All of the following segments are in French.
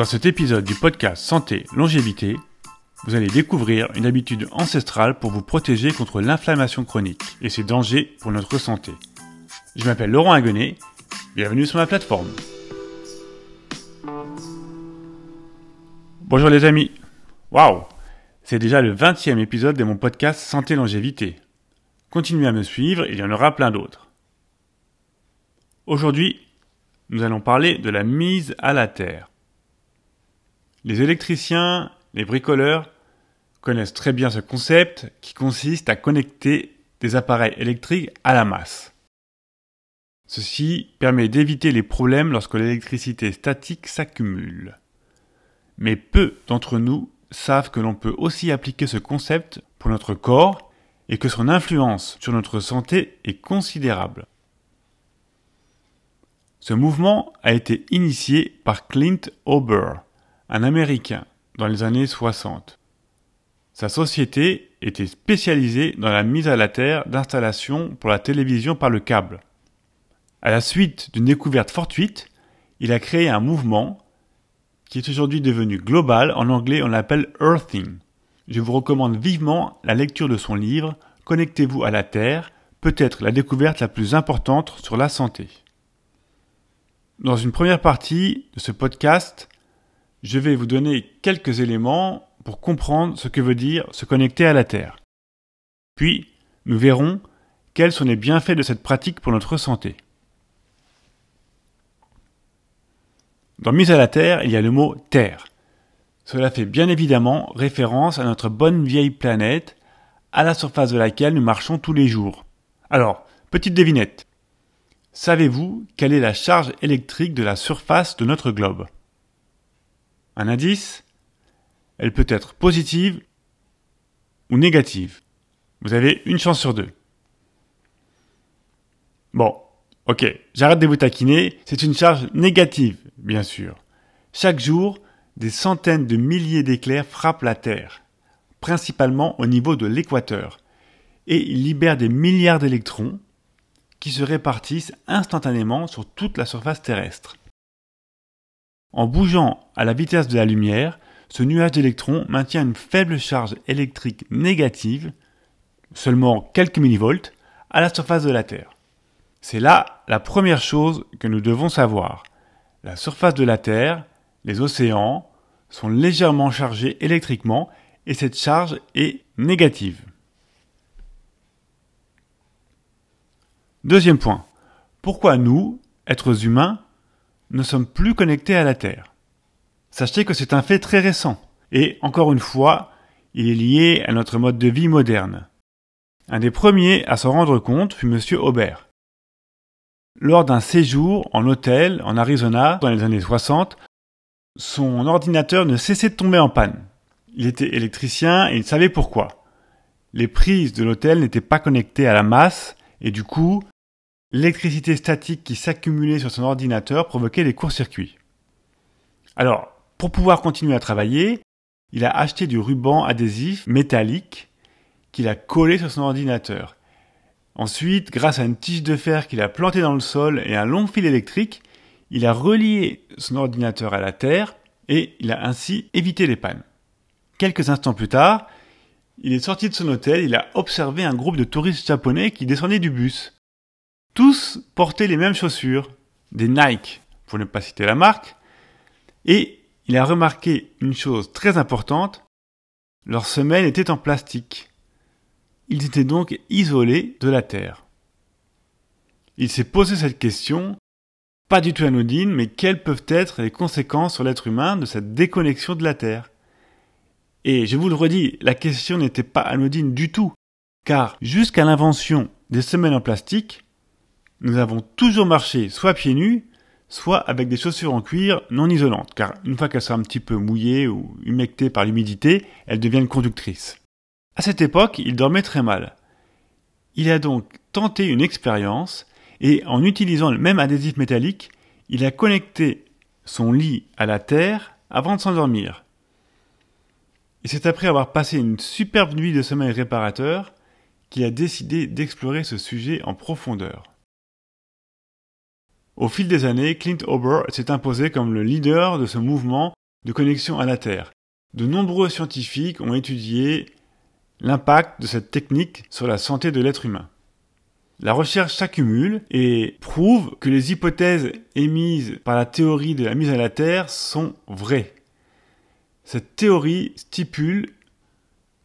Dans cet épisode du podcast Santé Longévité, vous allez découvrir une habitude ancestrale pour vous protéger contre l'inflammation chronique et ses dangers pour notre santé. Je m'appelle Laurent Aguenet, bienvenue sur ma plateforme. Bonjour les amis. Waouh C'est déjà le 20e épisode de mon podcast Santé Longévité. Continuez à me suivre, il y en aura plein d'autres. Aujourd'hui, nous allons parler de la mise à la terre. Les électriciens, les bricoleurs connaissent très bien ce concept qui consiste à connecter des appareils électriques à la masse. Ceci permet d'éviter les problèmes lorsque l'électricité statique s'accumule. Mais peu d'entre nous savent que l'on peut aussi appliquer ce concept pour notre corps et que son influence sur notre santé est considérable. Ce mouvement a été initié par Clint Ober, un Américain, dans les années 60. Sa société était spécialisée dans la mise à la terre d'installations pour la télévision par le câble. À la suite d'une découverte fortuite, il a créé un mouvement qui est aujourd'hui devenu global. En anglais, on l'appelle Earthing. Je vous recommande vivement la lecture de son livre Connectez-vous à la Terre, peut-être la découverte la plus importante sur la santé. Dans une première partie de ce podcast, je vais vous donner quelques éléments pour comprendre ce que veut dire se connecter à la Terre. Puis, nous verrons quels sont les bienfaits de cette pratique pour notre santé. Dans Mise à la Terre, il y a le mot Terre. Cela fait bien évidemment référence à notre bonne vieille planète, à la surface de laquelle nous marchons tous les jours. Alors, petite devinette. Savez-vous quelle est la charge électrique de la surface de notre globe? Un indice Elle peut être positive ou négative. Vous avez une chance sur deux. Bon, ok, j'arrête de vous taquiner, c'est une charge négative, bien sûr. Chaque jour, des centaines de milliers d'éclairs frappent la Terre, principalement au niveau de l'équateur, et ils libèrent des milliards d'électrons qui se répartissent instantanément sur toute la surface terrestre. En bougeant à la vitesse de la lumière, ce nuage d'électrons maintient une faible charge électrique négative, seulement quelques millivolts, à la surface de la Terre. C'est là la première chose que nous devons savoir. La surface de la Terre, les océans, sont légèrement chargés électriquement et cette charge est négative. Deuxième point. Pourquoi nous, êtres humains, ne sommes plus connectés à la Terre Sachez que c'est un fait très récent. Et encore une fois, il est lié à notre mode de vie moderne. Un des premiers à s'en rendre compte fut M. Aubert. Lors d'un séjour en hôtel en Arizona dans les années 60, son ordinateur ne cessait de tomber en panne. Il était électricien et il savait pourquoi. Les prises de l'hôtel n'étaient pas connectées à la masse et du coup, l'électricité statique qui s'accumulait sur son ordinateur provoquait des courts-circuits. Alors, pour pouvoir continuer à travailler, il a acheté du ruban adhésif métallique qu'il a collé sur son ordinateur. Ensuite, grâce à une tige de fer qu'il a plantée dans le sol et un long fil électrique, il a relié son ordinateur à la terre et il a ainsi évité les pannes. Quelques instants plus tard, il est sorti de son hôtel, il a observé un groupe de touristes japonais qui descendaient du bus. Tous portaient les mêmes chaussures, des Nike, pour ne pas citer la marque, et il a remarqué une chose très importante, leurs semelles étaient en plastique. Ils étaient donc isolés de la Terre. Il s'est posé cette question, pas du tout anodine, mais quelles peuvent être les conséquences sur l'être humain de cette déconnexion de la Terre? Et je vous le redis, la question n'était pas anodine du tout, car jusqu'à l'invention des semelles en plastique, nous avons toujours marché soit pieds nus, soit avec des chaussures en cuir non isolantes, car une fois qu'elles sont un petit peu mouillées ou humectées par l'humidité, elles deviennent conductrices. À cette époque, il dormait très mal. Il a donc tenté une expérience et en utilisant le même adhésif métallique, il a connecté son lit à la terre avant de s'endormir. Et c'est après avoir passé une superbe nuit de sommeil réparateur qu'il a décidé d'explorer ce sujet en profondeur. Au fil des années, Clint Ober s'est imposé comme le leader de ce mouvement de connexion à la Terre. De nombreux scientifiques ont étudié l'impact de cette technique sur la santé de l'être humain. La recherche s'accumule et prouve que les hypothèses émises par la théorie de la mise à la Terre sont vraies. Cette théorie stipule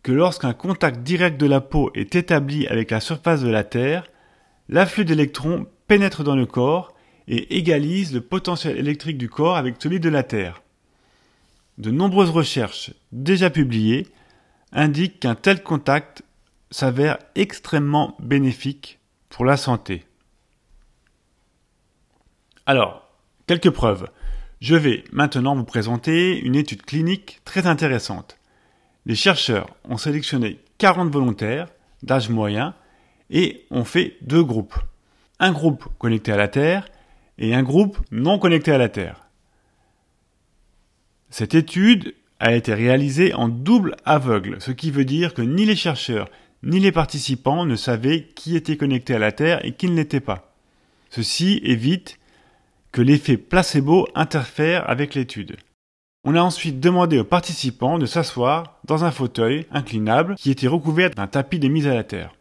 que lorsqu'un contact direct de la peau est établi avec la surface de la Terre, l'afflux d'électrons pénètre dans le corps et égalise le potentiel électrique du corps avec celui de la Terre. De nombreuses recherches déjà publiées indiquent qu'un tel contact s'avère extrêmement bénéfique pour la santé. Alors, quelques preuves. Je vais maintenant vous présenter une étude clinique très intéressante. Les chercheurs ont sélectionné 40 volontaires d'âge moyen et ont fait deux groupes. Un groupe connecté à la Terre et un groupe non connecté à la Terre. Cette étude a été réalisée en double aveugle, ce qui veut dire que ni les chercheurs ni les participants ne savaient qui était connecté à la Terre et qui ne l'était pas. Ceci évite que l'effet placebo interfère avec l'étude. On a ensuite demandé aux participants de s'asseoir dans un fauteuil inclinable qui était recouvert d'un tapis de mise à la Terre.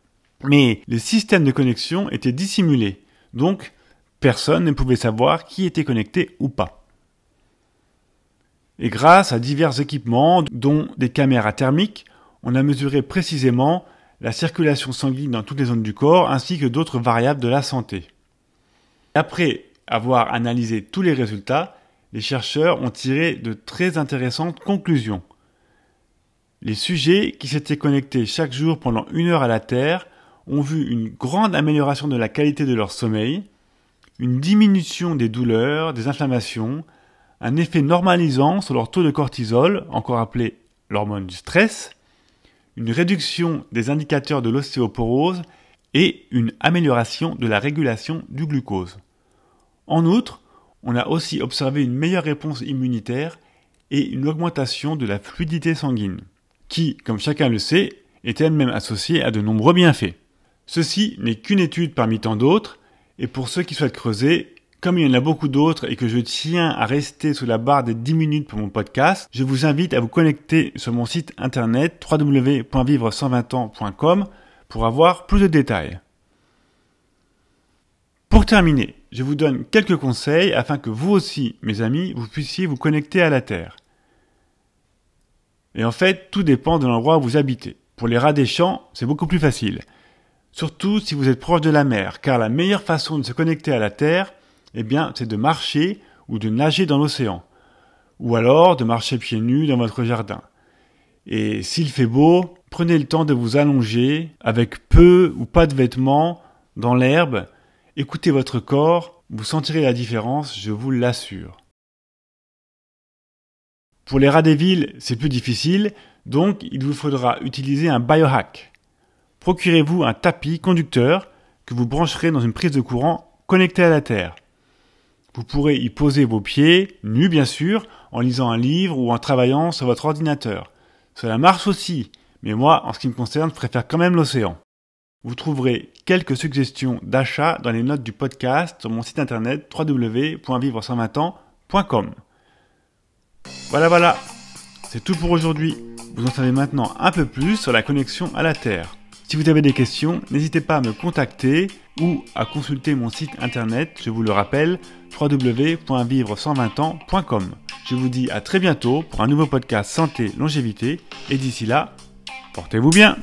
Mais les systèmes de connexion étaient dissimulés, donc personne ne pouvait savoir qui était connecté ou pas. Et grâce à divers équipements, dont des caméras thermiques, on a mesuré précisément la circulation sanguine dans toutes les zones du corps, ainsi que d'autres variables de la santé. Après avoir analysé tous les résultats, les chercheurs ont tiré de très intéressantes conclusions. Les sujets qui s'étaient connectés chaque jour pendant une heure à la Terre ont vu une grande amélioration de la qualité de leur sommeil, une diminution des douleurs, des inflammations, un effet normalisant sur leur taux de cortisol, encore appelé l'hormone du stress, une réduction des indicateurs de l'ostéoporose et une amélioration de la régulation du glucose. En outre, on a aussi observé une meilleure réponse immunitaire et une augmentation de la fluidité sanguine, qui, comme chacun le sait, est elle-même associée à de nombreux bienfaits. Ceci n'est qu'une étude parmi tant d'autres, et pour ceux qui souhaitent creuser, comme il y en a beaucoup d'autres et que je tiens à rester sous la barre des 10 minutes pour mon podcast, je vous invite à vous connecter sur mon site internet www.vivre120ans.com pour avoir plus de détails. Pour terminer, je vous donne quelques conseils afin que vous aussi, mes amis, vous puissiez vous connecter à la Terre. Et en fait, tout dépend de l'endroit où vous habitez. Pour les rats des champs, c'est beaucoup plus facile. Surtout si vous êtes proche de la mer, car la meilleure façon de se connecter à la Terre, eh bien, c'est de marcher ou de nager dans l'océan. Ou alors de marcher pieds nus dans votre jardin. Et s'il fait beau, prenez le temps de vous allonger avec peu ou pas de vêtements dans l'herbe. Écoutez votre corps, vous sentirez la différence, je vous l'assure. Pour les rats des villes, c'est plus difficile, donc il vous faudra utiliser un biohack. Procurez-vous un tapis conducteur que vous brancherez dans une prise de courant connectée à la Terre. Vous pourrez y poser vos pieds, nus bien sûr, en lisant un livre ou en travaillant sur votre ordinateur. Cela marche aussi, mais moi, en ce qui me concerne, je préfère quand même l'océan. Vous trouverez quelques suggestions d'achat dans les notes du podcast sur mon site internet www.vivre120ans.com. Voilà, voilà, c'est tout pour aujourd'hui. Vous en savez maintenant un peu plus sur la connexion à la Terre. Si vous avez des questions, n'hésitez pas à me contacter ou à consulter mon site internet, je vous le rappelle, www.vivre120ans.com. Je vous dis à très bientôt pour un nouveau podcast santé longévité et d'ici là, portez-vous bien.